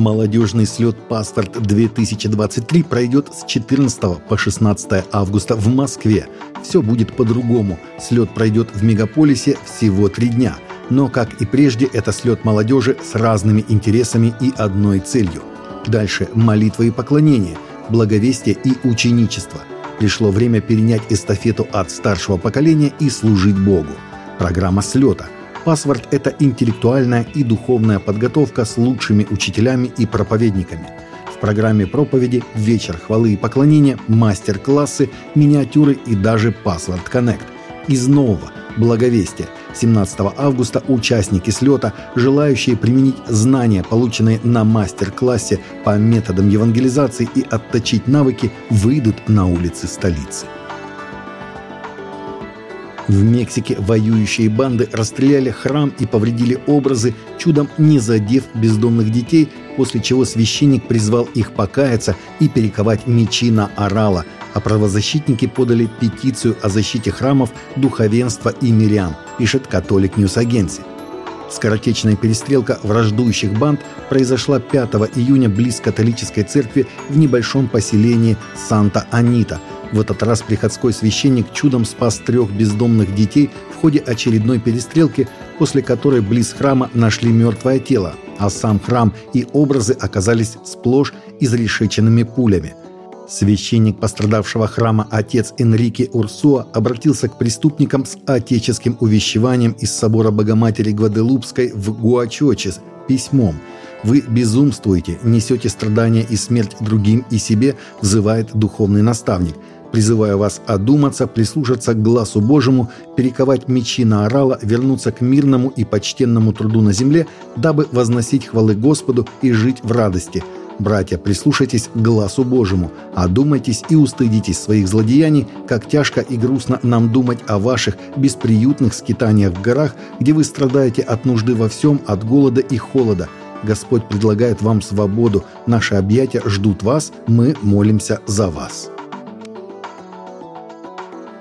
Молодежный слет «Паспорт 2023» пройдет с 14 по 16 августа в Москве. Все будет по-другому. Слет пройдет в мегаполисе всего три дня. Но, как и прежде, это слет молодежи с разными интересами и одной целью. Дальше молитва и поклонение, благовестие и ученичество. Пришло время перенять эстафету от старшего поколения и служить Богу. Программа слета – Паспорт – это интеллектуальная и духовная подготовка с лучшими учителями и проповедниками. В программе проповеди «Вечер хвалы и поклонения», мастер-классы, миниатюры и даже Connect. Из нового – благовестия. 17 августа участники слета, желающие применить знания, полученные на мастер-классе по методам евангелизации и отточить навыки, выйдут на улицы столицы. В Мексике воюющие банды расстреляли храм и повредили образы, чудом не задев бездомных детей, после чего священник призвал их покаяться и перековать мечи на орала, а правозащитники подали петицию о защите храмов, духовенства и мирян, пишет Catholic News Agency. Скоротечная перестрелка враждующих банд произошла 5 июня близ католической церкви в небольшом поселении Санта-Анита – в этот раз приходской священник чудом спас трех бездомных детей в ходе очередной перестрелки, после которой близ храма нашли мертвое тело, а сам храм и образы оказались сплошь изрешеченными пулями. Священник пострадавшего храма отец Энрике Урсуа обратился к преступникам с отеческим увещеванием из собора Богоматери Гваделупской в Гуачочес письмом «Вы безумствуете, несете страдания и смерть другим и себе», взывает духовный наставник – Призываю вас одуматься, прислушаться к глазу Божьему, перековать мечи на орала, вернуться к мирному и почтенному труду на земле, дабы возносить хвалы Господу и жить в радости. Братья, прислушайтесь к глазу Божьему, одумайтесь и устыдитесь своих злодеяний, как тяжко и грустно нам думать о ваших бесприютных скитаниях в горах, где вы страдаете от нужды во всем, от голода и холода. Господь предлагает вам свободу, наши объятия ждут вас, мы молимся за вас.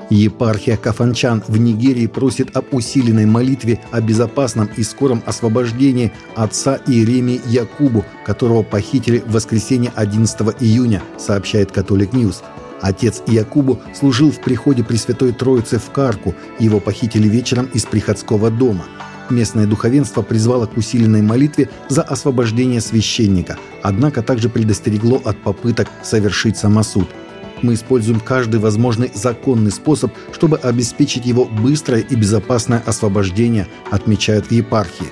Епархия Кафанчан в Нигерии просит об усиленной молитве о безопасном и скором освобождении отца Иеремии Якубу, которого похитили в воскресенье 11 июня, сообщает Catholic News. Отец Якубу служил в приходе Пресвятой Троицы в Карку, его похитили вечером из приходского дома. Местное духовенство призвало к усиленной молитве за освобождение священника, однако также предостерегло от попыток совершить самосуд – мы используем каждый возможный законный способ, чтобы обеспечить его быстрое и безопасное освобождение, отмечают в епархии.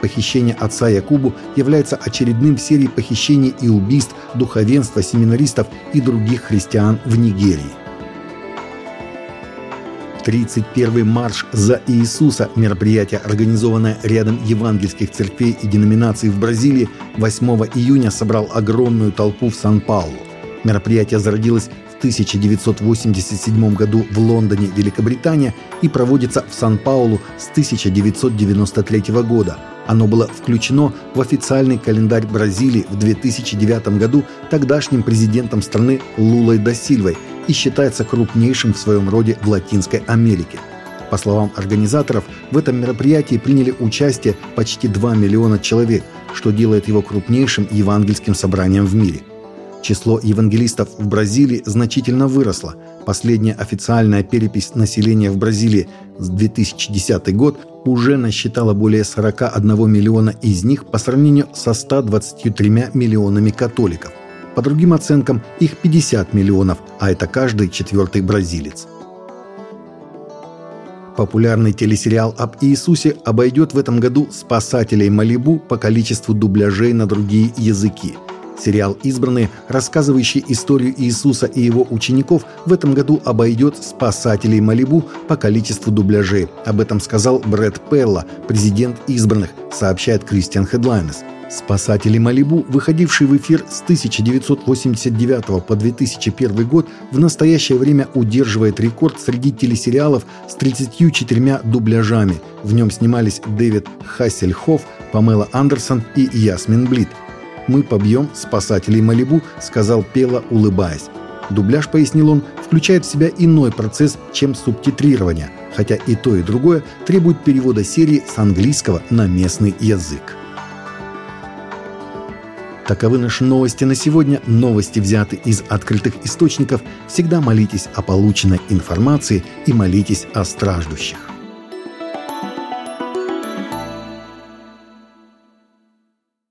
Похищение отца Якубу является очередным в серии похищений и убийств духовенства, семинаристов и других христиан в Нигерии. 31-й марш за Иисуса, мероприятие, организованное рядом евангельских церквей и деноминаций в Бразилии, 8 июня собрал огромную толпу в Сан-Паулу. Мероприятие зародилось 1987 году в Лондоне, Великобритания и проводится в Сан-Паулу с 1993 года. Оно было включено в официальный календарь Бразилии в 2009 году тогдашним президентом страны Лулой да Сильвой и считается крупнейшим в своем роде в Латинской Америке. По словам организаторов, в этом мероприятии приняли участие почти 2 миллиона человек, что делает его крупнейшим евангельским собранием в мире – Число евангелистов в Бразилии значительно выросло. Последняя официальная перепись населения в Бразилии с 2010 год уже насчитала более 41 миллиона из них по сравнению со 123 миллионами католиков. По другим оценкам, их 50 миллионов, а это каждый четвертый бразилец. Популярный телесериал об Иисусе обойдет в этом году «Спасателей Малибу» по количеству дубляжей на другие языки – Сериал «Избранные», рассказывающий историю Иисуса и его учеников, в этом году обойдет «Спасателей Малибу» по количеству дубляжей. Об этом сказал Брэд Пелла, президент «Избранных», сообщает Кристиан Хедлайнес. «Спасатели Малибу», выходивший в эфир с 1989 по 2001 год, в настоящее время удерживает рекорд среди телесериалов с 34 дубляжами. В нем снимались Дэвид Хассельхоф, Памела Андерсон и Ясмин Блит – мы побьем спасателей Малибу», — сказал Пела, улыбаясь. Дубляж, пояснил он, включает в себя иной процесс, чем субтитрирование, хотя и то, и другое требует перевода серии с английского на местный язык. Таковы наши новости на сегодня. Новости взяты из открытых источников. Всегда молитесь о полученной информации и молитесь о страждущих.